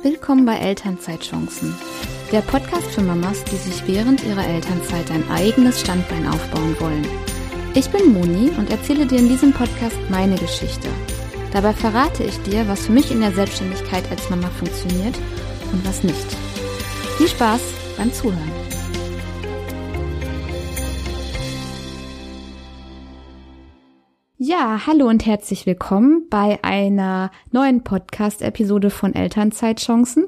Willkommen bei Elternzeitchancen, der Podcast für Mamas, die sich während ihrer Elternzeit ein eigenes Standbein aufbauen wollen. Ich bin Moni und erzähle dir in diesem Podcast meine Geschichte. Dabei verrate ich dir, was für mich in der Selbstständigkeit als Mama funktioniert und was nicht. Viel Spaß beim Zuhören. Ja, hallo und herzlich willkommen bei einer neuen Podcast-Episode von Elternzeitchancen.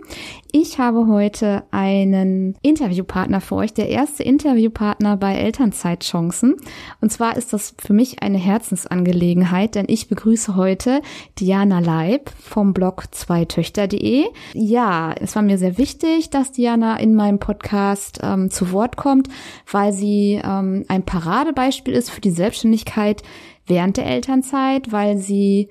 Ich habe heute einen Interviewpartner für euch, der erste Interviewpartner bei Elternzeitchancen. Und zwar ist das für mich eine Herzensangelegenheit, denn ich begrüße heute Diana Leib vom Blog zweitöchter.de. Ja, es war mir sehr wichtig, dass Diana in meinem Podcast ähm, zu Wort kommt, weil sie ähm, ein Paradebeispiel ist für die Selbstständigkeit während der Elternzeit, weil sie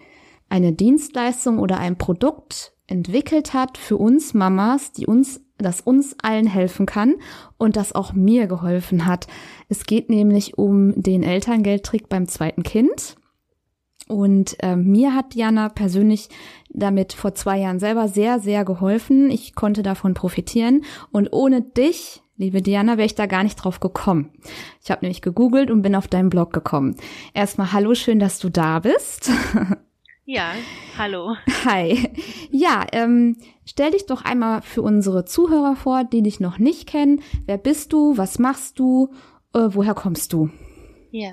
eine Dienstleistung oder ein Produkt entwickelt hat für uns Mamas, die uns, das uns allen helfen kann und das auch mir geholfen hat. Es geht nämlich um den Elterngeldtrick beim zweiten Kind. Und äh, mir hat Diana persönlich damit vor zwei Jahren selber sehr, sehr geholfen. Ich konnte davon profitieren. Und ohne dich Liebe Diana, wäre ich da gar nicht drauf gekommen. Ich habe nämlich gegoogelt und bin auf deinen Blog gekommen. Erstmal hallo, schön, dass du da bist. Ja, hallo. Hi. Ja, ähm, stell dich doch einmal für unsere Zuhörer vor, die dich noch nicht kennen. Wer bist du? Was machst du? Äh, woher kommst du? Ja,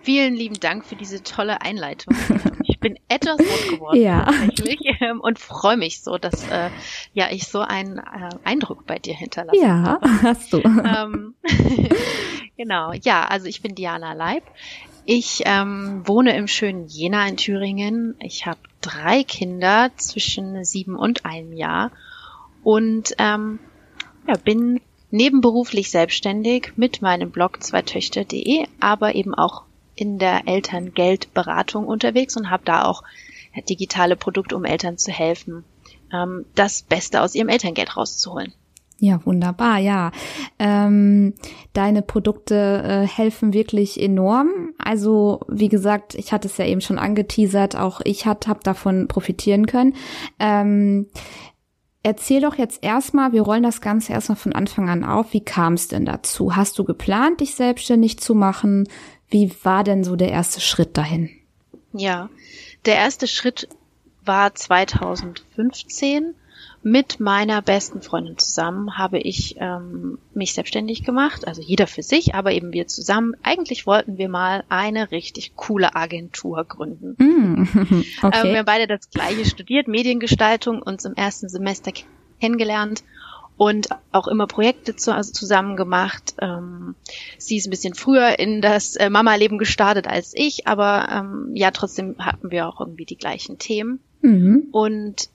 vielen lieben Dank für diese tolle Einleitung. Ich bin etwas rot geworden Ja. tatsächlich ähm, und freue mich so, dass äh, ja ich so einen äh, Eindruck bei dir hinterlasse. Ja, hast du. Ähm, genau, ja, also ich bin Diana Leib. Ich ähm, wohne im schönen Jena in Thüringen. Ich habe drei Kinder zwischen sieben und einem Jahr und ähm, ja, bin nebenberuflich selbstständig mit meinem Blog zweitöchter.de, aber eben auch in der Elterngeldberatung unterwegs und habe da auch digitale Produkte, um Eltern zu helfen, ähm, das Beste aus ihrem Elterngeld rauszuholen. Ja, wunderbar, ja. Ähm, deine Produkte äh, helfen wirklich enorm. Also, wie gesagt, ich hatte es ja eben schon angeteasert, auch ich habe hab davon profitieren können. Ähm, erzähl doch jetzt erstmal, wir rollen das Ganze erstmal von Anfang an auf. Wie kam es denn dazu? Hast du geplant, dich selbstständig zu machen? Wie war denn so der erste Schritt dahin? Ja, der erste Schritt war 2015. Mit meiner besten Freundin zusammen habe ich ähm, mich selbstständig gemacht, also jeder für sich, aber eben wir zusammen. Eigentlich wollten wir mal eine richtig coole Agentur gründen. Mm, okay. Ähm, wir haben beide das gleiche studiert, Mediengestaltung, uns im ersten Semester kennengelernt und auch immer Projekte zu, also zusammen gemacht. Ähm, sie ist ein bisschen früher in das äh, Mama-Leben gestartet als ich, aber ähm, ja, trotzdem hatten wir auch irgendwie die gleichen Themen. Mhm. Und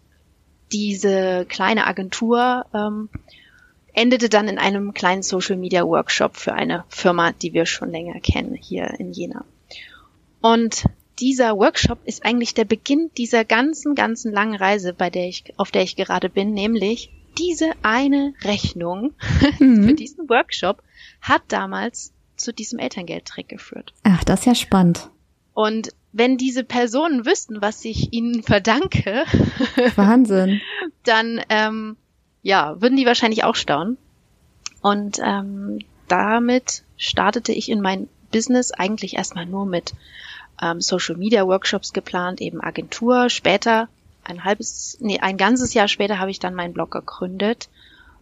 diese kleine Agentur ähm, endete dann in einem kleinen Social Media Workshop für eine Firma, die wir schon länger kennen hier in Jena. Und dieser Workshop ist eigentlich der Beginn dieser ganzen, ganzen langen Reise, bei der ich, auf der ich gerade bin, nämlich diese eine Rechnung Mhm. für diesen Workshop hat damals zu diesem Elterngeldtrick geführt. Ach, das ist ja spannend. Und wenn diese Personen wüssten, was ich ihnen verdanke, Wahnsinn. dann ähm, ja, würden die wahrscheinlich auch staunen. Und ähm, damit startete ich in mein Business eigentlich erstmal nur mit ähm, Social Media Workshops geplant, eben Agentur. Später, ein halbes, nee, ein ganzes Jahr später habe ich dann meinen Blog gegründet,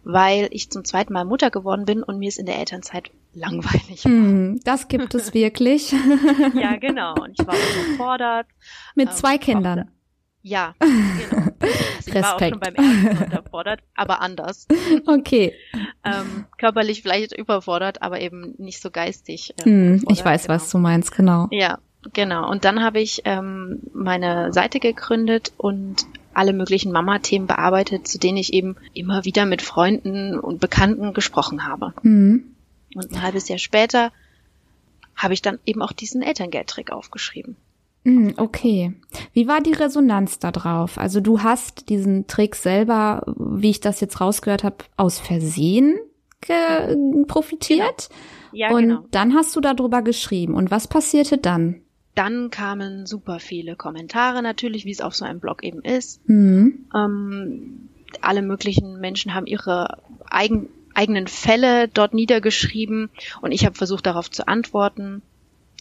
weil ich zum zweiten Mal Mutter geworden bin und mir es in der Elternzeit langweilig war. Hm, das gibt es wirklich. Ja, genau. Und ich war unterfordert. Mit Ähm, zwei Kindern. brauchte- Ja, genau. Also ich war auch schon beim ersten unterfordert, aber anders. Okay. Ähm, körperlich vielleicht überfordert, aber eben nicht so geistig. äh, Hm, ich überfordert, weiß, genau. was du meinst, genau. Ja, genau. Und dann habe ich ähm, meine Seite gegründet und alle möglichen Mama-Themen bearbeitet, zu denen ich eben immer wieder mit Freunden und Bekannten gesprochen habe. Hm. Und ein halbes Jahr später habe ich dann eben auch diesen Elterngeldtrick aufgeschrieben. Hm, Okay. Wie war die Resonanz da drauf? Also du hast diesen Trick selber, wie ich das jetzt rausgehört habe, aus Versehen ge profitiert. Ja, und genau. dann hast du darüber geschrieben. Und was passierte dann? Dann kamen super viele Kommentare natürlich, wie es auf so einem Blog eben ist. Hm. Ähm, alle möglichen Menschen haben ihre eigen, eigenen Fälle dort niedergeschrieben und ich habe versucht darauf zu antworten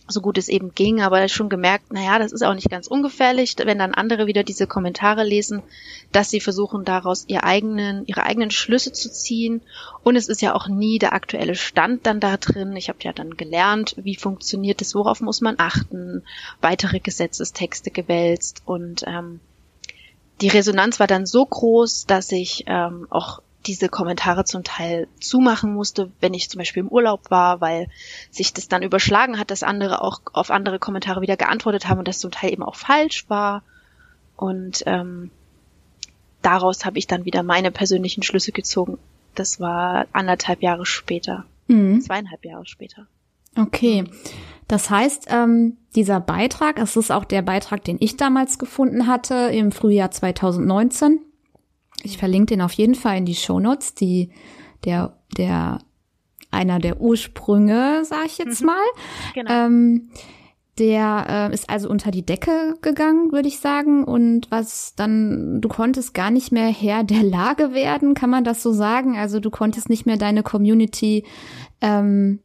so gut es eben ging, aber schon gemerkt, naja, das ist auch nicht ganz ungefährlich, wenn dann andere wieder diese Kommentare lesen, dass sie versuchen, daraus ihr eigenen, ihre eigenen Schlüsse zu ziehen. Und es ist ja auch nie der aktuelle Stand dann da drin. Ich habe ja dann gelernt, wie funktioniert es, worauf muss man achten, weitere Gesetzestexte gewälzt und ähm, die Resonanz war dann so groß, dass ich ähm, auch diese Kommentare zum Teil zumachen musste, wenn ich zum Beispiel im Urlaub war, weil sich das dann überschlagen hat, dass andere auch auf andere Kommentare wieder geantwortet haben und das zum Teil eben auch falsch war. Und ähm, daraus habe ich dann wieder meine persönlichen Schlüsse gezogen. Das war anderthalb Jahre später, mhm. zweieinhalb Jahre später. Okay. Das heißt, ähm, dieser Beitrag, es ist auch der Beitrag, den ich damals gefunden hatte im Frühjahr 2019 ich verlinke den auf jeden Fall in die Shownotes, die der der einer der Ursprünge, sag ich jetzt mhm. mal. Genau. Ähm, der äh, ist also unter die Decke gegangen, würde ich sagen. Und was dann, du konntest gar nicht mehr Herr der Lage werden, kann man das so sagen? Also du konntest nicht mehr deine Community ähm,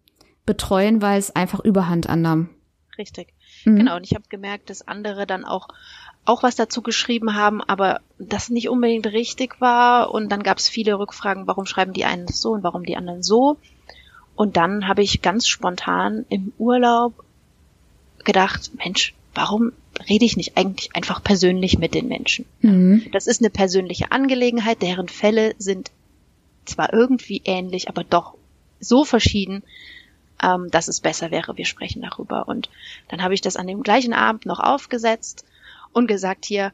betreuen, weil es einfach Überhand annahm. Richtig. Mhm. Genau. Und ich habe gemerkt, dass andere dann auch auch was dazu geschrieben haben, aber das nicht unbedingt richtig war. Und dann gab es viele Rückfragen, warum schreiben die einen so und warum die anderen so. Und dann habe ich ganz spontan im Urlaub gedacht, Mensch, warum rede ich nicht eigentlich einfach persönlich mit den Menschen? Mhm. Das ist eine persönliche Angelegenheit, deren Fälle sind zwar irgendwie ähnlich, aber doch so verschieden, ähm, dass es besser wäre, wir sprechen darüber. Und dann habe ich das an dem gleichen Abend noch aufgesetzt und gesagt hier,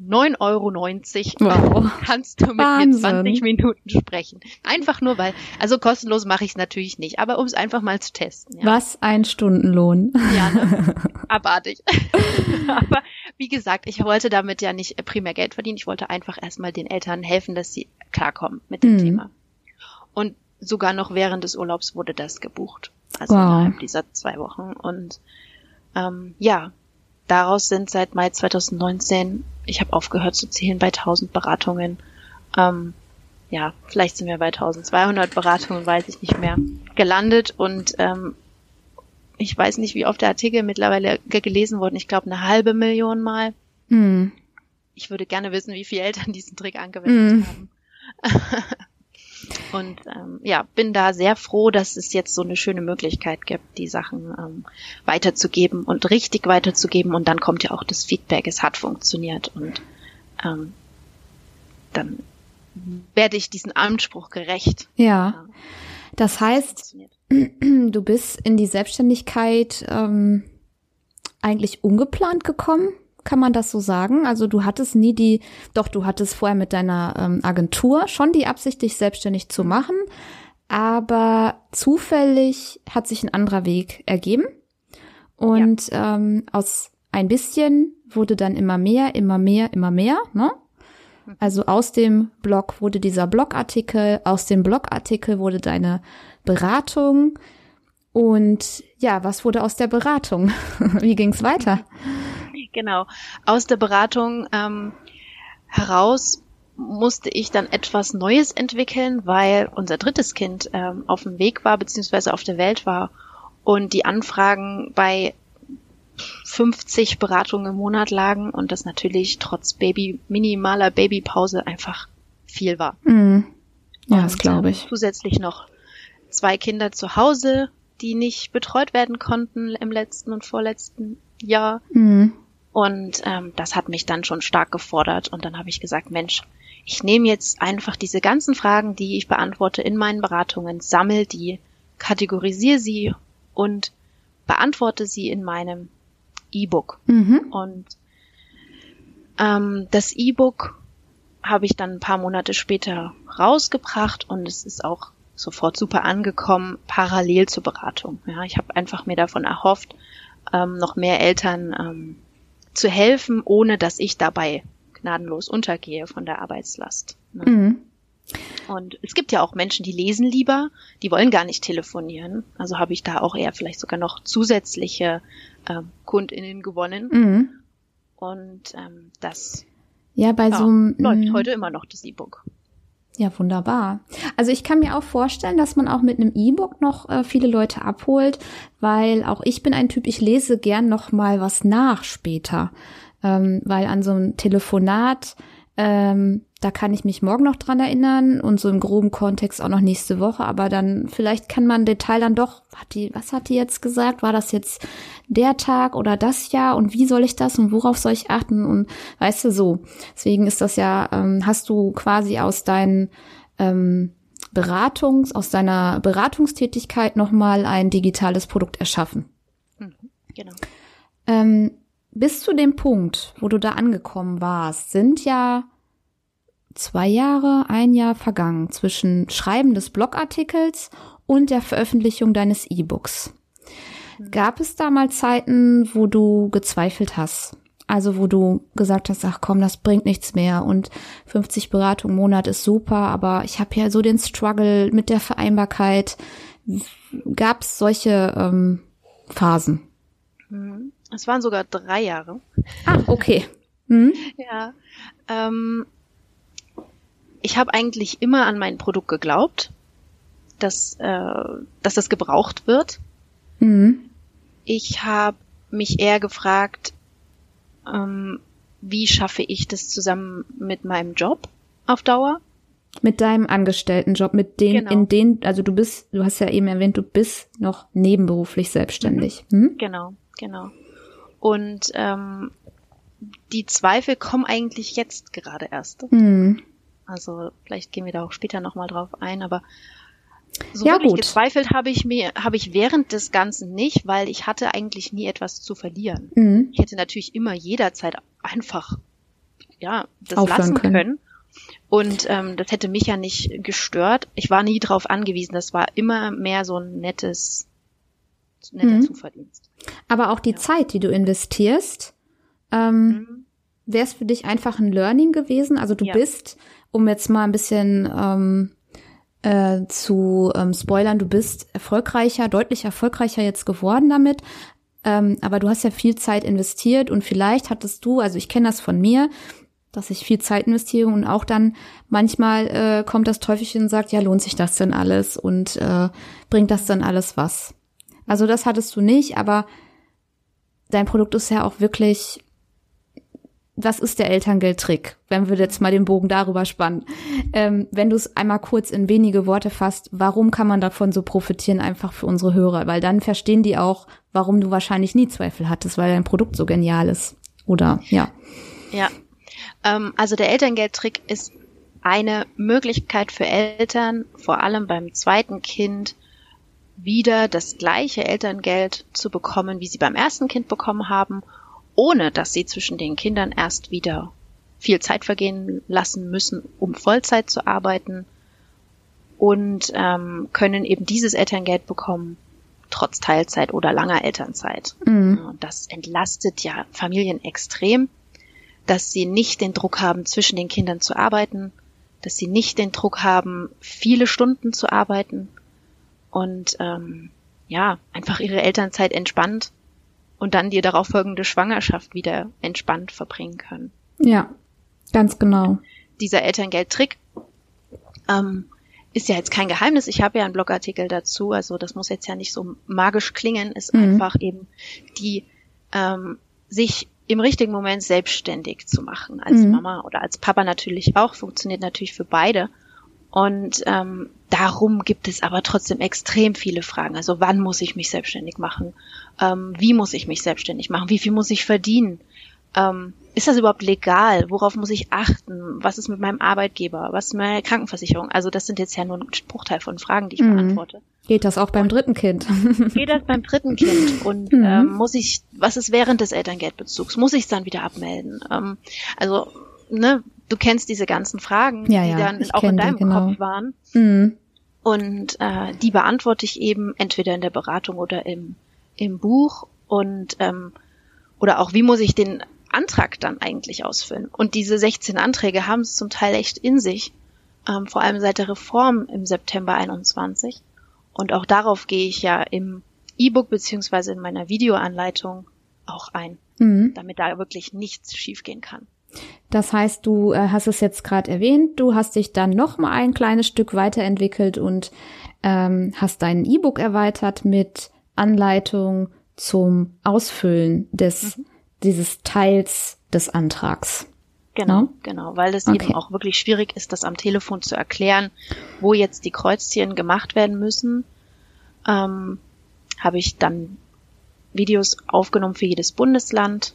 9,90 Euro wow. kannst du mit Wahnsinn. mir 20 Minuten sprechen. Einfach nur, weil, also kostenlos mache ich es natürlich nicht, aber um es einfach mal zu testen. Ja. Was ein Stundenlohn. Ja, ne? abartig. aber wie gesagt, ich wollte damit ja nicht primär Geld verdienen. Ich wollte einfach erstmal den Eltern helfen, dass sie klarkommen mit dem mhm. Thema. Und sogar noch während des Urlaubs wurde das gebucht. Also wow. innerhalb dieser zwei Wochen. Und ähm, ja, daraus sind seit Mai 2019, ich habe aufgehört zu zählen, bei 1000 Beratungen. Ähm, ja, vielleicht sind wir bei 1200 Beratungen, weiß ich nicht mehr, gelandet und ähm, ich weiß nicht, wie oft der Artikel mittlerweile gelesen wurde. Ich glaube, eine halbe Million Mal. Mm. Ich würde gerne wissen, wie viele Eltern diesen Trick angewendet mm. haben. Und ähm, ja, bin da sehr froh, dass es jetzt so eine schöne Möglichkeit gibt, die Sachen ähm, weiterzugeben und richtig weiterzugeben. Und dann kommt ja auch das Feedback, es hat funktioniert. Und ähm, dann werde ich diesen Anspruch gerecht. Ja. Das heißt, du bist in die Selbstständigkeit ähm, eigentlich ungeplant gekommen? Kann man das so sagen? Also du hattest nie die, doch du hattest vorher mit deiner ähm, Agentur schon die Absicht, dich selbstständig zu machen, aber zufällig hat sich ein anderer Weg ergeben und ja. ähm, aus ein bisschen wurde dann immer mehr, immer mehr, immer mehr, ne? Also aus dem Blog wurde dieser Blogartikel, aus dem Blogartikel wurde deine Beratung. Und ja, was wurde aus der Beratung? Wie ging's weiter? Genau. Aus der Beratung ähm, heraus musste ich dann etwas Neues entwickeln, weil unser drittes Kind ähm, auf dem Weg war, beziehungsweise auf der Welt war und die Anfragen bei 50 Beratungen im Monat lagen und das natürlich trotz Baby, minimaler Babypause einfach viel war. Mm. Ja, und, das glaube ich. Äh, zusätzlich noch zwei Kinder zu Hause, die nicht betreut werden konnten im letzten und vorletzten Jahr. Mm. Und ähm, das hat mich dann schon stark gefordert. Und dann habe ich gesagt, Mensch, ich nehme jetzt einfach diese ganzen Fragen, die ich beantworte in meinen Beratungen, sammel die, kategorisiere sie und beantworte sie in meinem E-Book. Mhm. Und ähm, das E-Book habe ich dann ein paar Monate später rausgebracht und es ist auch sofort super angekommen, parallel zur Beratung. Ja, ich habe einfach mir davon erhofft, ähm, noch mehr Eltern ähm, zu helfen, ohne dass ich dabei gnadenlos untergehe von der Arbeitslast. Ne? Mhm. Und es gibt ja auch Menschen, die lesen lieber, die wollen gar nicht telefonieren. Also habe ich da auch eher vielleicht sogar noch zusätzliche ähm, KundInnen gewonnen. Mhm. Und ähm, das ja, bei ja, so einem, läuft heute immer noch das E-Book. Ja, wunderbar. Also ich kann mir auch vorstellen, dass man auch mit einem E-Book noch äh, viele Leute abholt, weil auch ich bin ein Typ, ich lese gern noch mal was nach später, ähm, weil an so einem Telefonat ähm, da kann ich mich morgen noch dran erinnern und so im groben Kontext auch noch nächste Woche, aber dann vielleicht kann man Detail dann doch, hat die, was hat die jetzt gesagt? War das jetzt der Tag oder das Jahr und wie soll ich das und worauf soll ich achten und weißt du so. Deswegen ist das ja, ähm, hast du quasi aus deinen ähm, Beratungs, aus deiner Beratungstätigkeit nochmal ein digitales Produkt erschaffen. Mhm, genau. Ähm, bis zu dem Punkt, wo du da angekommen warst, sind ja zwei Jahre, ein Jahr vergangen zwischen Schreiben des Blogartikels und der Veröffentlichung deines E-Books. Gab es da mal Zeiten, wo du gezweifelt hast? Also wo du gesagt hast, ach komm, das bringt nichts mehr und 50 Beratungen im Monat ist super, aber ich habe ja so den Struggle mit der Vereinbarkeit. Gab es solche ähm, Phasen? Mhm. Es waren sogar drei Jahre. Ah, okay. Mhm. ja. Ähm, ich habe eigentlich immer an mein Produkt geglaubt, dass, äh, dass das gebraucht wird. Mhm. Ich habe mich eher gefragt, ähm, wie schaffe ich das zusammen mit meinem Job auf Dauer? Mit deinem Angestelltenjob, mit dem, genau. in den, also du bist, du hast ja eben erwähnt, du bist noch nebenberuflich selbstständig. Mhm. Hm? Genau, genau. Und ähm, die Zweifel kommen eigentlich jetzt gerade erst. Mhm. Also vielleicht gehen wir da auch später nochmal drauf ein, aber so ja, wirklich gut. gezweifelt habe ich mir, habe ich während des Ganzen nicht, weil ich hatte eigentlich nie etwas zu verlieren. Mhm. Ich hätte natürlich immer jederzeit einfach ja das Aufhören lassen können. können. Und ähm, das hätte mich ja nicht gestört. Ich war nie drauf angewiesen. Das war immer mehr so ein nettes, netter mhm. Zuverdienst. Aber auch die ja. Zeit, die du investierst, ähm, mhm. wäre es für dich einfach ein Learning gewesen. Also du ja. bist, um jetzt mal ein bisschen ähm, äh, zu ähm, spoilern, du bist erfolgreicher, deutlich erfolgreicher jetzt geworden damit. Ähm, aber du hast ja viel Zeit investiert und vielleicht hattest du, also ich kenne das von mir, dass ich viel Zeit investiere und auch dann manchmal äh, kommt das Teufelchen und sagt, ja, lohnt sich das denn alles und äh, bringt das dann alles was? Also das hattest du nicht, aber dein Produkt ist ja auch wirklich, was ist der Elterngeldtrick, wenn wir jetzt mal den Bogen darüber spannen? Ähm, wenn du es einmal kurz in wenige Worte fasst, warum kann man davon so profitieren, einfach für unsere Hörer? Weil dann verstehen die auch, warum du wahrscheinlich nie Zweifel hattest, weil dein Produkt so genial ist. Oder ja. Ja, ähm, also der Elterngeldtrick ist eine Möglichkeit für Eltern, vor allem beim zweiten Kind, wieder das gleiche Elterngeld zu bekommen, wie sie beim ersten Kind bekommen haben, ohne dass sie zwischen den Kindern erst wieder viel Zeit vergehen lassen müssen, um Vollzeit zu arbeiten und ähm, können eben dieses Elterngeld bekommen, trotz Teilzeit oder langer Elternzeit. Mhm. Das entlastet ja Familien extrem dass sie nicht den Druck haben, zwischen den Kindern zu arbeiten, dass sie nicht den Druck haben, viele Stunden zu arbeiten und ähm, ja, einfach ihre Elternzeit entspannt und dann die darauf folgende Schwangerschaft wieder entspannt verbringen können. Ja, ganz genau. Dieser Elterngeldtrick ähm, ist ja jetzt kein Geheimnis. Ich habe ja einen Blogartikel dazu, also das muss jetzt ja nicht so magisch klingen, ist mhm. einfach eben die ähm, sich im richtigen Moment selbstständig zu machen, als mhm. Mama oder als Papa natürlich auch, funktioniert natürlich für beide. Und ähm, darum gibt es aber trotzdem extrem viele Fragen. Also wann muss ich mich selbstständig machen? Ähm, wie muss ich mich selbstständig machen? Wie viel muss ich verdienen? Ähm, ist das überhaupt legal? Worauf muss ich achten? Was ist mit meinem Arbeitgeber? Was ist mit meiner Krankenversicherung? Also das sind jetzt ja nur ein Bruchteil von Fragen, die ich mhm. beantworte. Geht das auch beim und dritten Kind? geht das beim dritten Kind? Und mhm. ähm, muss ich, was ist während des Elterngeldbezugs? Muss ich es dann wieder abmelden? Ähm, also, ne, du kennst diese ganzen Fragen, ja, die ja, dann auch in deinem die, genau. Kopf waren. Mhm. Und äh, die beantworte ich eben entweder in der Beratung oder im, im Buch. Und ähm, oder auch, wie muss ich den Antrag dann eigentlich ausfüllen? Und diese 16 Anträge haben es zum Teil echt in sich, ähm, vor allem seit der Reform im September 21. Und auch darauf gehe ich ja im E-Book beziehungsweise in meiner Videoanleitung auch ein, mhm. damit da wirklich nichts schiefgehen kann. Das heißt, du äh, hast es jetzt gerade erwähnt, du hast dich dann noch mal ein kleines Stück weiterentwickelt und ähm, hast dein E-Book erweitert mit Anleitung zum Ausfüllen des mhm. dieses Teils des Antrags. Genau, no? genau, weil es okay. eben auch wirklich schwierig ist, das am Telefon zu erklären, wo jetzt die Kreuzchen gemacht werden müssen. Ähm, Habe ich dann Videos aufgenommen für jedes Bundesland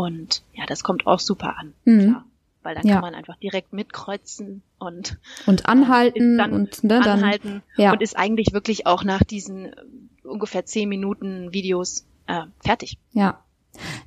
und ja, das kommt auch super an, mhm. klar. Weil dann ja. kann man einfach direkt mitkreuzen und und anhalten dann und ne, dann, anhalten ja. und ist eigentlich wirklich auch nach diesen äh, ungefähr zehn Minuten Videos äh, fertig. Ja,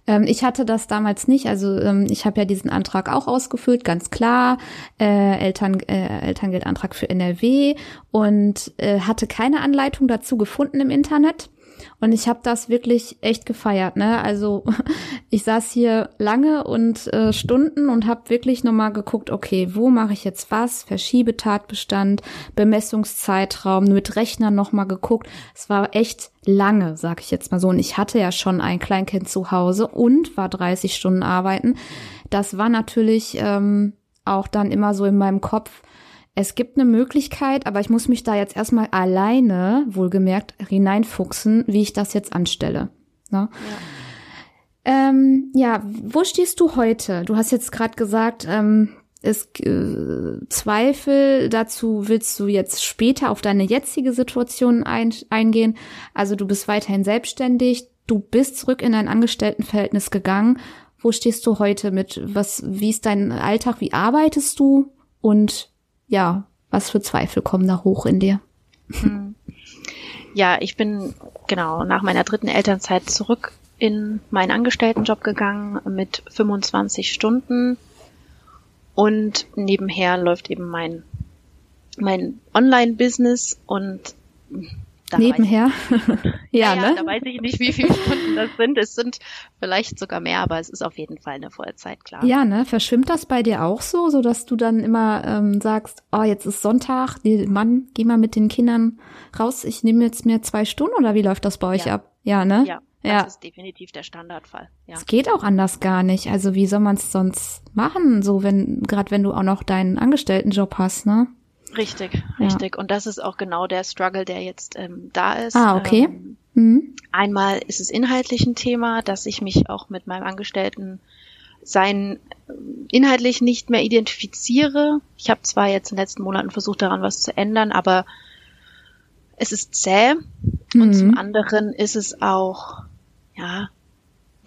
ähm, ich hatte das damals nicht. Also ähm, ich habe ja diesen Antrag auch ausgefüllt, ganz klar. Äh, Eltern, äh, Elterngeldantrag für NRW und äh, hatte keine Anleitung dazu gefunden im Internet. Und ich habe das wirklich echt gefeiert, ne? Also ich saß hier lange und äh, Stunden und habe wirklich nochmal geguckt, okay, wo mache ich jetzt was? Verschiebetatbestand, Bemessungszeitraum, mit Rechnern nochmal geguckt. Es war echt lange, sag ich jetzt mal so. Und ich hatte ja schon ein Kleinkind zu Hause und war 30 Stunden arbeiten. Das war natürlich ähm, auch dann immer so in meinem Kopf, es gibt eine Möglichkeit, aber ich muss mich da jetzt erstmal alleine, wohlgemerkt, hineinfuchsen, wie ich das jetzt anstelle. Ne? Ja. Ähm, ja, wo stehst du heute? Du hast jetzt gerade gesagt, ähm, es äh, Zweifel dazu willst du jetzt später auf deine jetzige Situation ein, eingehen. Also du bist weiterhin selbstständig, du bist zurück in dein Angestelltenverhältnis gegangen. Wo stehst du heute mit was wie ist dein Alltag, wie arbeitest du und ja, was für Zweifel kommen da hoch in dir? Hm. Ja, ich bin genau nach meiner dritten Elternzeit zurück in meinen Angestelltenjob gegangen mit 25 Stunden und nebenher läuft eben mein mein Online-Business und da Nebenher. ja, ja, ne? Da weiß ich nicht, wie viele Stunden das sind. Es sind vielleicht sogar mehr, aber es ist auf jeden Fall eine Vollzeit, klar. Ja, ne? Verschwimmt das bei dir auch so, so dass du dann immer ähm, sagst, oh, jetzt ist Sonntag, Mann, geh mal mit den Kindern raus, ich nehme jetzt mir zwei Stunden oder wie läuft das bei euch ja. ab? Ja, ne? Ja. Das ja. ist definitiv der Standardfall. Ja. Es geht auch anders gar nicht. Also wie soll man es sonst machen, so wenn gerade wenn du auch noch deinen Angestelltenjob hast, ne? Richtig, ja. richtig. Und das ist auch genau der Struggle, der jetzt ähm, da ist. Ah, okay. Ähm, mhm. Einmal ist es inhaltlich ein Thema, dass ich mich auch mit meinem Angestellten sein äh, inhaltlich nicht mehr identifiziere. Ich habe zwar jetzt in den letzten Monaten versucht, daran was zu ändern, aber es ist zäh. Mhm. Und zum anderen ist es auch, ja,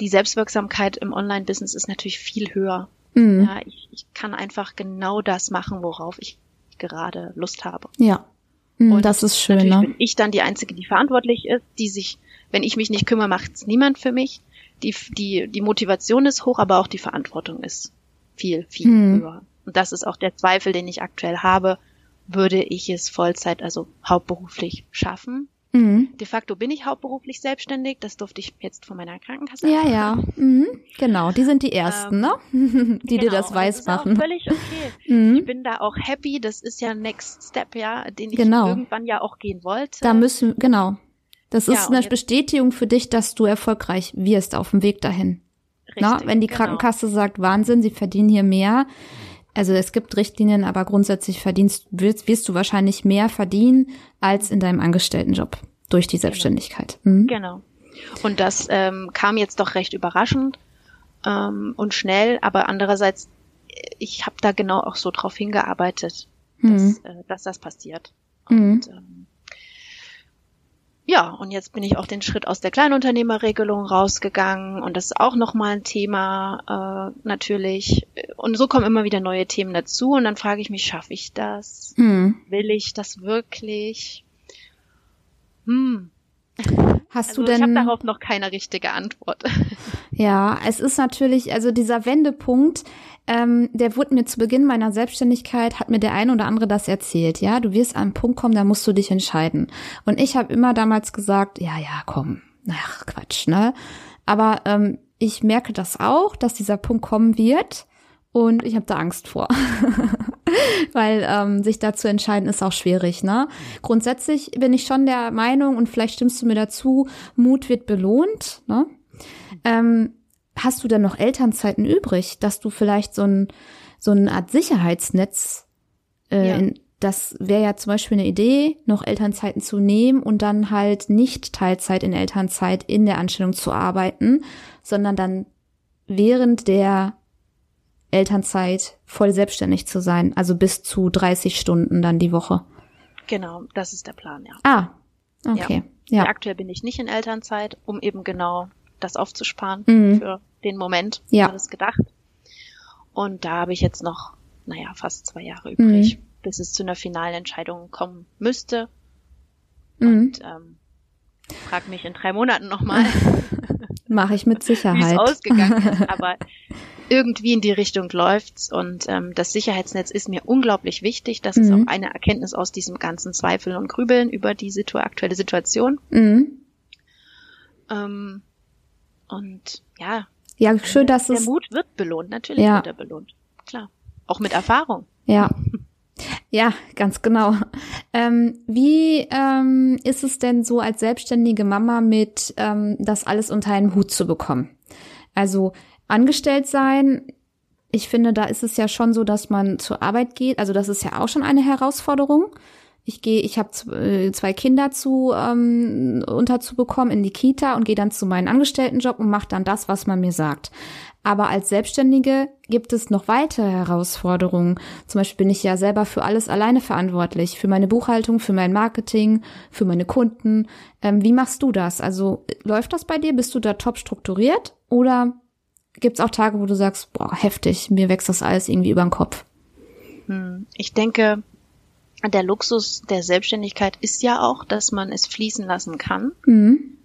die Selbstwirksamkeit im Online-Business ist natürlich viel höher. Mhm. Ja, ich, ich kann einfach genau das machen, worauf ich gerade Lust habe. Ja. Mhm, und das ist schön. Natürlich ne? bin ich dann die Einzige, die verantwortlich ist, die sich, wenn ich mich nicht kümmere, macht es niemand für mich. Die, die, die Motivation ist hoch, aber auch die Verantwortung ist viel, viel mhm. höher. Und das ist auch der Zweifel, den ich aktuell habe. Würde ich es Vollzeit, also hauptberuflich schaffen? Mhm. De facto bin ich hauptberuflich selbstständig. Das durfte ich jetzt von meiner Krankenkasse. Ja, ja. Mhm. Genau, die sind die ersten, ähm, ne? die genau. dir das weiß das machen. völlig okay. Mhm. Ich bin da auch happy. Das ist ja Next Step, ja, den ich genau. irgendwann ja auch gehen wollte. Da müssen, genau. Das ist ja, eine Bestätigung für dich, dass du erfolgreich wirst auf dem Weg dahin. Richtig, Na, wenn die genau. Krankenkasse sagt, Wahnsinn, sie verdienen hier mehr, also es gibt Richtlinien, aber grundsätzlich verdienst, wirst, wirst du wahrscheinlich mehr verdienen als in deinem Angestelltenjob durch die genau. Selbstständigkeit. Genau. Mhm. genau. Und das ähm, kam jetzt doch recht überraschend ähm, und schnell, aber andererseits, ich habe da genau auch so drauf hingearbeitet, mhm. dass, äh, dass das passiert. Mhm. Und ähm, ja, und jetzt bin ich auch den Schritt aus der Kleinunternehmerregelung rausgegangen und das ist auch nochmal ein Thema äh, natürlich. Und so kommen immer wieder neue Themen dazu und dann frage ich mich, schaffe ich das? Hm. Will ich das wirklich? Hm. Hast also du denn? Ich habe darauf noch keine richtige Antwort. Ja, es ist natürlich, also dieser Wendepunkt, ähm, der wurde mir zu Beginn meiner Selbstständigkeit, hat mir der eine oder andere das erzählt. Ja, du wirst an einen Punkt kommen, da musst du dich entscheiden. Und ich habe immer damals gesagt, ja, ja, komm, ach Quatsch, ne? Aber ähm, ich merke das auch, dass dieser Punkt kommen wird. Und ich habe da Angst vor. Weil ähm, sich da zu entscheiden ist auch schwierig, ne? Grundsätzlich bin ich schon der Meinung, und vielleicht stimmst du mir dazu, Mut wird belohnt, ne? Ähm, hast du denn noch Elternzeiten übrig, dass du vielleicht so ein so eine Art Sicherheitsnetz äh, Ja. in, das wäre ja zum Beispiel eine Idee, noch Elternzeiten zu nehmen und dann halt nicht Teilzeit in Elternzeit in der Anstellung zu arbeiten, sondern dann während der Elternzeit voll selbstständig zu sein, also bis zu 30 Stunden dann die Woche. Genau, das ist der Plan, ja. Ah, okay. Ja. Aktuell bin ich nicht in Elternzeit, um eben genau das aufzusparen Mhm. für den Moment. Ja. War das gedacht. Und da habe ich jetzt noch, naja, fast zwei Jahre übrig, Mhm. bis es zu einer finalen Entscheidung kommen müsste. Mhm. Und ähm, frag mich in drei Monaten nochmal, Mache ich mit wie es Sicherheit. ausgegangen ist. Aber irgendwie in die Richtung läuft's und ähm, das Sicherheitsnetz ist mir unglaublich wichtig. Das ist Mhm. auch eine Erkenntnis aus diesem ganzen Zweifeln und Grübeln über die situ aktuelle Situation. Mhm. Ähm, und ja, Ja, schön, dass der es Mut wird belohnt. Natürlich Ja. wird er belohnt. Klar. Auch mit Erfahrung. Ja. Ja, ganz genau. Ähm, wie ähm, ist es denn so als selbstständige Mama mit ähm, das alles unter einen Hut zu bekommen? Also angestellt sein, ich finde, da ist es ja schon so, dass man zur Arbeit geht. Also das ist ja auch schon eine Herausforderung. Ich gehe, ich habe zwei Kinder zu ähm, unterzubekommen in die Kita und gehe dann zu meinem Angestelltenjob und mache dann das, was man mir sagt. Aber als Selbstständige gibt es noch weitere Herausforderungen. Zum Beispiel bin ich ja selber für alles alleine verantwortlich, für meine Buchhaltung, für mein Marketing, für meine Kunden. Ähm, wie machst du das? Also läuft das bei dir? Bist du da top strukturiert? Oder gibt es auch Tage, wo du sagst, boah, heftig, mir wächst das alles irgendwie über den Kopf? Hm. Ich denke, der Luxus der Selbstständigkeit ist ja auch, dass man es fließen lassen kann. Mhm.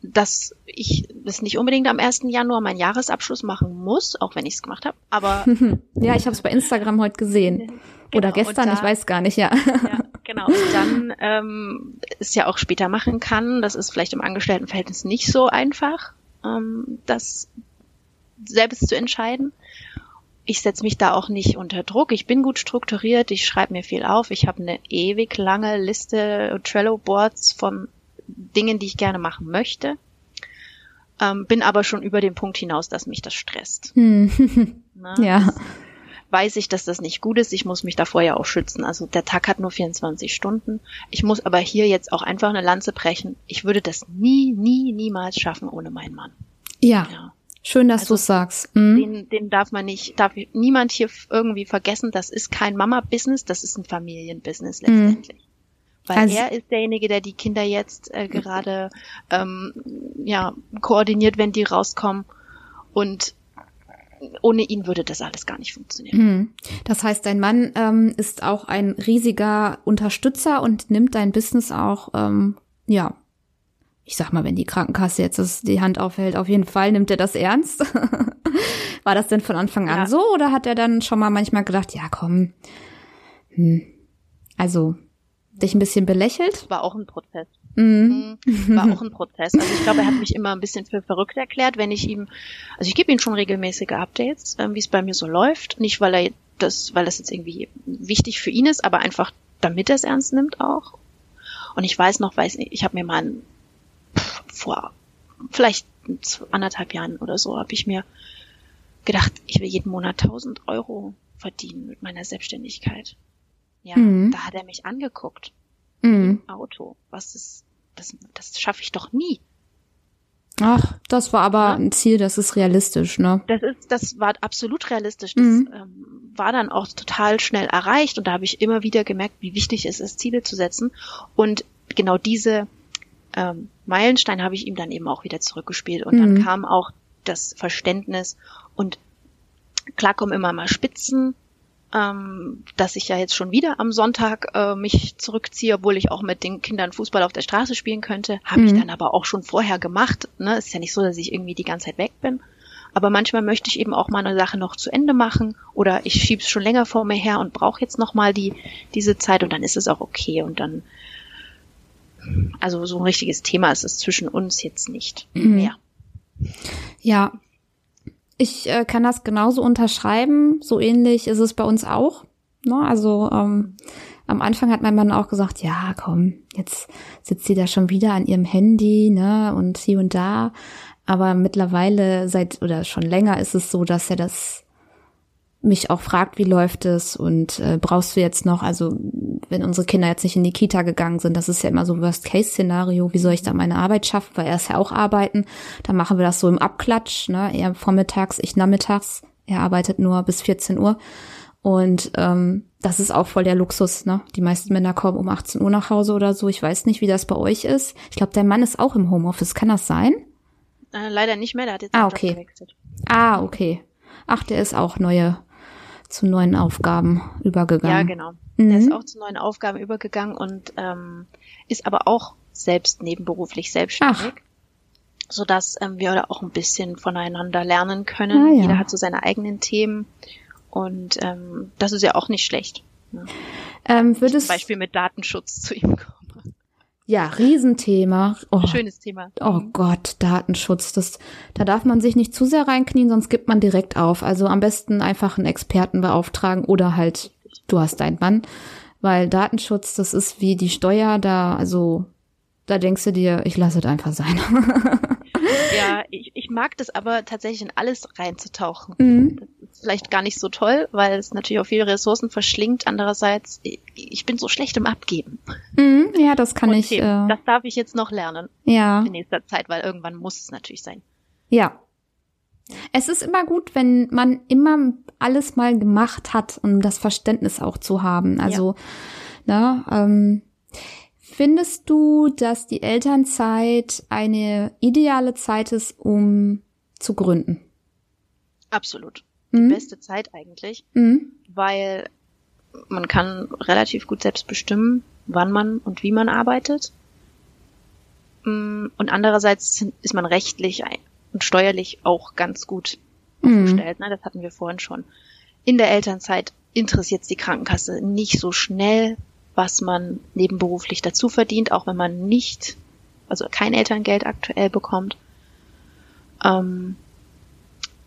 Dass ich das nicht unbedingt am 1. Januar meinen Jahresabschluss machen muss, auch wenn ich es gemacht habe. Aber Ja, ich habe es bei Instagram heute gesehen. Oder Genau, gestern, und ich da- weiß gar nicht, ja. ja, genau. Und dann ähm, es ja auch später machen kann. Das ist vielleicht im Angestelltenverhältnis nicht so einfach, ähm, das selbst zu entscheiden. Ich setze mich da auch nicht unter Druck. Ich bin gut strukturiert. Ich schreibe mir viel auf. Ich habe eine ewig lange Liste Trello-Boards von Dingen, die ich gerne machen möchte. Ähm, bin aber schon über den Punkt hinaus, dass mich das stresst. Hm. Ne? ja. weiß ich, dass das nicht gut ist. Ich muss mich davor ja auch schützen. Also der Tag hat nur 24 Stunden. Ich muss aber hier jetzt auch einfach eine Lanze brechen. Ich würde das nie, nie, niemals schaffen ohne meinen Mann. Ja, Ja. Schön, dass Also, du es sagst. Mhm. Den, den darf man nicht, darf niemand hier irgendwie vergessen. Das ist kein Mama-Business, das ist ein Familienbusiness letztendlich. Weil Also- er ist derjenige, der die Kinder jetzt äh, gerade ähm, ja koordiniert, wenn die rauskommen. Und ohne ihn würde das alles gar nicht funktionieren. Mhm. Das heißt, dein Mann ähm, ist auch ein riesiger Unterstützer und nimmt dein Business auch, ähm, ja, ich sag mal, wenn die Krankenkasse jetzt die Hand aufhält, auf jeden Fall nimmt er das ernst. War das denn von Anfang an Ja. so oder hat er dann schon mal manchmal gedacht, ja komm, hm. also dich ein bisschen belächelt? War auch ein Prozess. Mhm. Mhm. War auch ein Prozess. Also ich glaube, er hat mich immer ein bisschen für verrückt erklärt, wenn ich ihm, also ich gebe ihm schon regelmäßige Updates, ähm, wie es bei mir so läuft. Nicht, weil er das, weil das jetzt irgendwie wichtig für ihn ist, aber einfach, damit er es ernst nimmt auch. Und ich weiß noch, weiß ich habe mir mal ein, pff, vor vielleicht anderthalb Jahren oder so, habe ich mir gedacht, ich will jeden Monat 1000 Euro verdienen mit meiner Selbstständigkeit. Ja, Mhm. da hat er mich angeguckt. Mhm. Auto. Was ist, das, das schaffe ich doch nie. Ach, das war aber ein Ziel, das ist realistisch, ne? Das ist, das war absolut realistisch. Das Mhm. ähm, war dann auch total schnell erreicht und da habe ich immer wieder gemerkt, wie wichtig es ist, Ziele zu setzen. Und genau diese ähm, Meilensteine habe ich ihm dann eben auch wieder zurückgespielt. Und Mhm. dann kam auch das Verständnis und klar kommen immer mal Spitzen, ähm, dass ich ja jetzt schon wieder am Sonntag äh, mich zurückziehe, obwohl ich auch mit den Kindern Fußball auf der Straße spielen könnte. Habe ich Mhm. dann aber auch schon vorher gemacht. Ne? Ist ja nicht so, dass ich irgendwie die ganze Zeit weg bin. Aber manchmal möchte ich eben auch mal eine Sache noch zu Ende machen oder ich schieb's schon länger vor mir her und brauche jetzt noch mal die diese Zeit und dann ist es auch okay und dann also so ein richtiges Thema ist es zwischen uns jetzt nicht Mhm. mehr. Ja, ich äh, kann das genauso unterschreiben. So ähnlich ist es bei uns auch. Ne? Also ähm, am Anfang hat mein Mann auch gesagt, ja, komm, jetzt sitzt sie da schon wieder an ihrem Handy, ne, und hier und da. aber mittlerweile seit oder schon länger ist es so, dass er das mich auch fragt, wie läuft es und äh, brauchst du jetzt noch, also wenn unsere Kinder jetzt nicht in die Kita gegangen sind, das ist ja immer so Worst-Case-Szenario, wie soll ich da meine Arbeit schaffen, weil er ist ja auch arbeiten, dann machen wir das so im Abklatsch, ne? er vormittags, ich nachmittags, er arbeitet nur bis 14 Uhr und ähm, das ist auch voll der Luxus, ne? Die meisten Männer kommen um 18 Uhr nach Hause oder so, ich weiß nicht, wie das bei euch ist. Ich glaube, dein Mann ist auch im Homeoffice, kann das sein? Äh, leider nicht mehr, der hat jetzt ah, okay. gewechselt. Ah, okay. Ach, der ist auch neue zu neuen Aufgaben übergegangen. Ja, genau. Mhm. Er ist auch zu neuen Aufgaben übergegangen und ähm, ist aber auch selbst nebenberuflich selbstständig. Ach. sodass ähm, wir auch ein bisschen voneinander lernen können. Ah, ja. Jeder hat so seine eigenen Themen und ähm, das ist ja auch nicht schlecht. Ne? Ähm, würdest Zum Beispiel mit Datenschutz zu ihm kommen. Ja, Riesenthema. Oh, Schönes Thema. Oh mhm. Gott, Datenschutz. Das, da darf man sich nicht zu sehr reinknien, sonst gibt man direkt auf. Also am besten einfach einen Experten beauftragen oder halt, du hast deinen Mann. Weil Datenschutz, das ist wie die Steuer, da, also, da denkst du dir, ich lasse es einfach sein. ja, ich, ich mag das aber tatsächlich in alles reinzutauchen. Mhm vielleicht gar nicht so toll, weil es natürlich auch viele Ressourcen verschlingt. Andererseits, ich bin so schlecht im Abgeben. Mhm, ja, das kann Und ich. Äh, das darf ich jetzt noch lernen. Ja. In nächster Zeit, weil irgendwann muss es natürlich sein. Ja. Es ist immer gut, wenn man immer alles mal gemacht hat, um das Verständnis auch zu haben. Also, ja. ne, ähm, findest du, dass die Elternzeit eine ideale Zeit ist, um zu gründen? Absolut die mhm. beste Zeit eigentlich, mhm. weil man kann relativ gut selbst bestimmen, wann man und wie man arbeitet. Mm, und andererseits ist man rechtlich und steuerlich auch ganz gut mhm. aufgestellt. Ne? Das hatten wir vorhin schon. In der Elternzeit interessiert die Krankenkasse nicht so schnell, was man nebenberuflich dazu verdient, auch wenn man nicht, also kein Elterngeld aktuell bekommt. Ähm,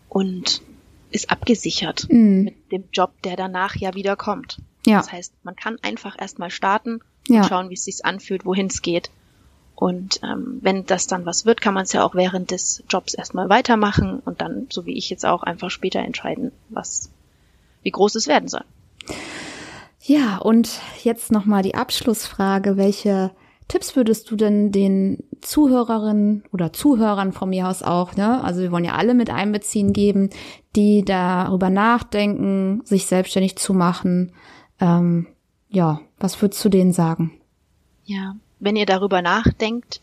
und ist abgesichert mhm. mit dem Job, der danach ja wieder kommt. Ja. Das heißt, man kann einfach erstmal starten und ja. schauen, wie es sich anfühlt, wohin es geht. Und ähm, wenn das dann was wird, kann man es ja auch während des Jobs erstmal weitermachen und dann, so wie ich jetzt auch, einfach später entscheiden, was, wie groß es werden soll. Ja, und jetzt nochmal die Abschlussfrage. Welche Tipps würdest du denn den Zuhörerinnen oder Zuhörern von mir aus auch, ne? Also wir wollen ja alle mit einbeziehen geben, die darüber nachdenken, sich selbstständig zu machen. Ähm, ja, was würdest du denen sagen? Ja, wenn ihr darüber nachdenkt,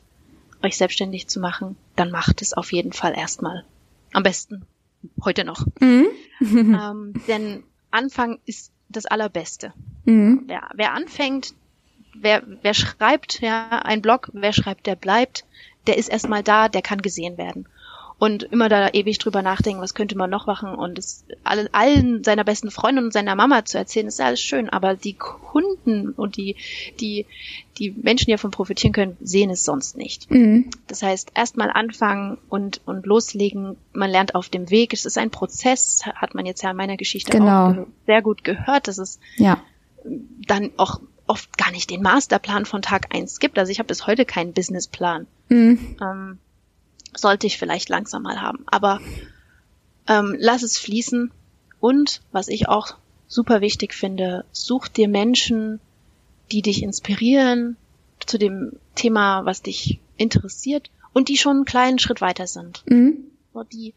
euch selbstständig zu machen, dann macht es auf jeden Fall erstmal. Am besten heute noch. Mhm. ähm, denn Anfang ist das Allerbeste. Mhm. Wer, wer anfängt, wer, wer schreibt, ja, ein Blog, wer schreibt, der bleibt, der ist erstmal da, der kann gesehen werden. Und immer da ewig drüber nachdenken, was könnte man noch machen und es allen, allen seiner besten Freunde und seiner Mama zu erzählen, ist ja alles schön, aber die Kunden und die, die, die Menschen, die davon profitieren können, sehen es sonst nicht. Mhm. Das heißt, erstmal anfangen und, und loslegen. Man lernt auf dem Weg. Es ist ein Prozess, hat man jetzt ja in meiner Geschichte genau. auch sehr gut gehört, dass es ja. Dann auch oft gar nicht den Masterplan von Tag eins gibt. Also ich habe bis heute keinen Businessplan. Mhm. Ähm, sollte ich vielleicht langsam mal haben. Aber ähm, lass es fließen. Und was ich auch super wichtig finde, such dir Menschen, die dich inspirieren zu dem Thema, was dich interessiert und die schon einen kleinen Schritt weiter sind. Mhm. Die,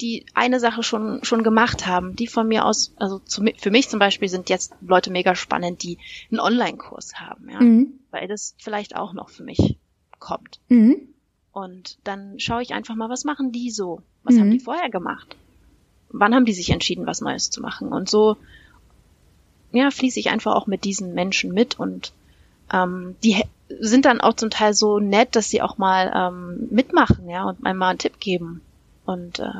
die eine Sache schon, schon gemacht haben, die von mir aus, also zu, für mich zum Beispiel sind jetzt Leute mega spannend, die einen Online-Kurs haben, ja, mhm. weil das vielleicht auch noch für mich kommt. Mhm. Und dann schaue ich einfach mal, was machen die so? Was mhm. haben die vorher gemacht? Wann haben die sich entschieden, was Neues zu machen? Und so, ja, fließe ich einfach auch mit diesen Menschen mit und ähm, die sind dann auch zum Teil so nett, dass sie auch mal ähm, mitmachen, ja, und mir mal einen Tipp geben. Und äh,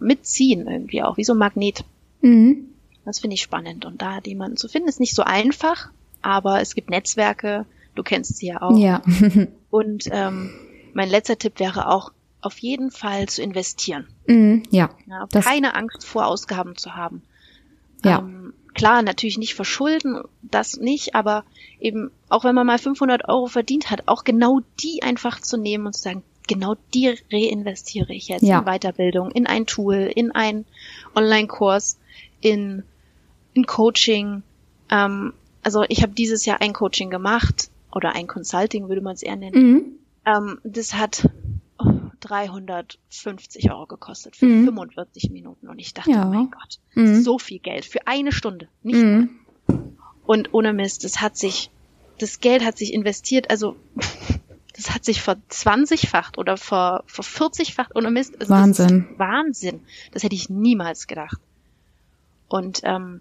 mitziehen irgendwie auch, wie so ein Magnet. Mhm. Das finde ich spannend. Und da jemanden zu finden, ist nicht so einfach, aber es gibt Netzwerke, du kennst sie ja auch. Ja. Und ähm, mein letzter Tipp wäre auch, auf jeden Fall zu investieren. Mhm, ja. ja keine Angst vor Ausgaben zu haben. Ja. Ähm, klar, natürlich nicht verschulden, das nicht, aber eben, auch wenn man mal 500 Euro verdient hat, auch genau die einfach zu nehmen und zu sagen, genau die reinvestiere ich jetzt Ja. in Weiterbildung, in ein Tool, in einen Online-Kurs, in, in Coaching. Ähm, also ich habe dieses Jahr ein Coaching gemacht oder ein Consulting würde man es eher nennen. Mhm. Ähm, das hat oh, 350 Euro gekostet für Mhm. 45 Minuten und ich dachte, Ja. oh mein Gott, Mhm. so viel Geld für eine Stunde, nicht mal. Mhm. Und ohne Mist, das hat sich, das Geld hat sich investiert, also das hat sich ver 20-facht oder ver, ver 40-facht ohne Mist. Also Wahnsinn. Das ist Wahnsinn. Das hätte ich niemals gedacht. Und ähm,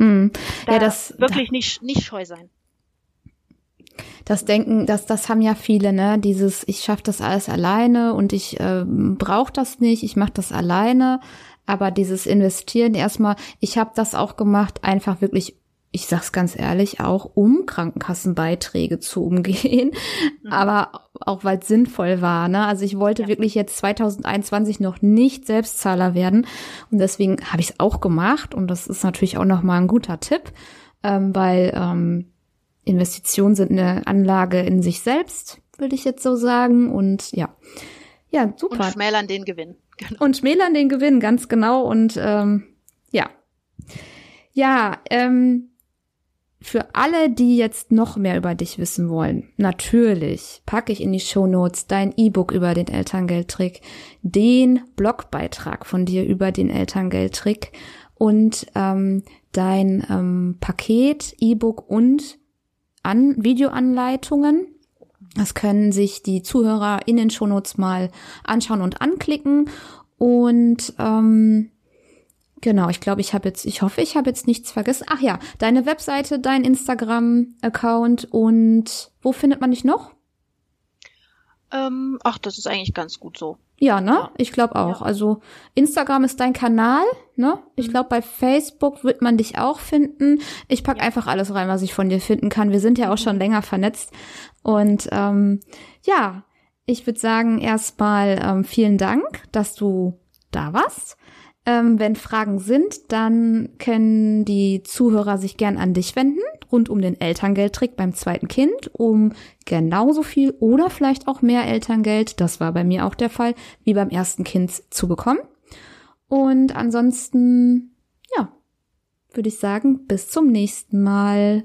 Mhm. da Ja, das, wirklich nicht, nicht scheu sein. Das Denken, das, das haben ja viele, ne? Dieses, ich schaffe das alles alleine und ich ähm, brauche das nicht, ich mache das alleine. Aber dieses Investieren erstmal, ich habe das auch gemacht, einfach wirklich, ich sag's ganz ehrlich, auch um Krankenkassenbeiträge zu umgehen, Mhm. aber auch weil es sinnvoll war. Ne? Also ich wollte Ja. wirklich jetzt 2021 noch nicht Selbstzahler werden und deswegen habe ich es auch gemacht und das ist natürlich auch noch mal ein guter Tipp, ähm, weil ähm, Investitionen sind eine Anlage in sich selbst, würde ich jetzt so sagen. Und ja, ja, Und super. schmälern den Gewinn. Genau. Und schmälern den Gewinn, ganz genau. Und ähm, ja. Ja, ähm, für alle, die jetzt noch mehr über dich wissen wollen, natürlich packe ich in die Shownotes dein E-Book über den Elterngeldtrick, den Blogbeitrag von dir über den Elterngeldtrick und ähm, dein ähm, Paket, E-Book und an Videoanleitungen. Das können sich die Zuhörer in den Shownotes mal anschauen und anklicken. Und ähm, genau, ich glaube, ich habe jetzt, ich hoffe, ich habe jetzt nichts vergessen. Ach ja, deine Webseite, dein Instagram-Account und wo findet man dich noch? Ähm, ach, das ist eigentlich ganz gut so. Ja, ne? Ja. Ich glaube auch. Ja. Also Instagram ist dein Kanal, ne? Ich Mhm. glaube, bei Facebook wird man dich auch finden. Ich pack Ja. einfach alles rein, was ich von dir finden kann. Wir sind ja auch schon länger vernetzt. Und ähm, ja, ich würde sagen, erstmal ähm, vielen Dank, dass du da warst. Ähm, wenn Fragen sind, dann können die Zuhörer sich gern an dich wenden, rund um den Elterngeldtrick beim zweiten Kind, um genauso viel oder vielleicht auch mehr Elterngeld, das war bei mir auch der Fall, wie beim ersten Kind zu bekommen. Und ansonsten, ja, würde ich sagen, bis zum nächsten Mal.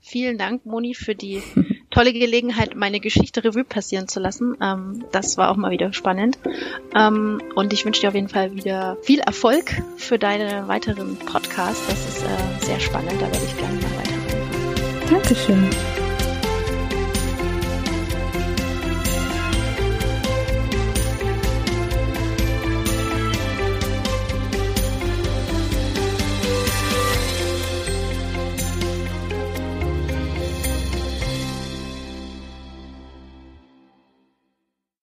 Vielen Dank, Moni, für die tolle Gelegenheit, meine Geschichte Revue passieren zu lassen. Ähm, das war auch mal wieder spannend. Ähm, und ich wünsche dir auf jeden Fall wieder viel Erfolg für deine weiteren Podcasts. Das ist äh, sehr spannend. Da werde ich gerne mal weitermachen. Dankeschön.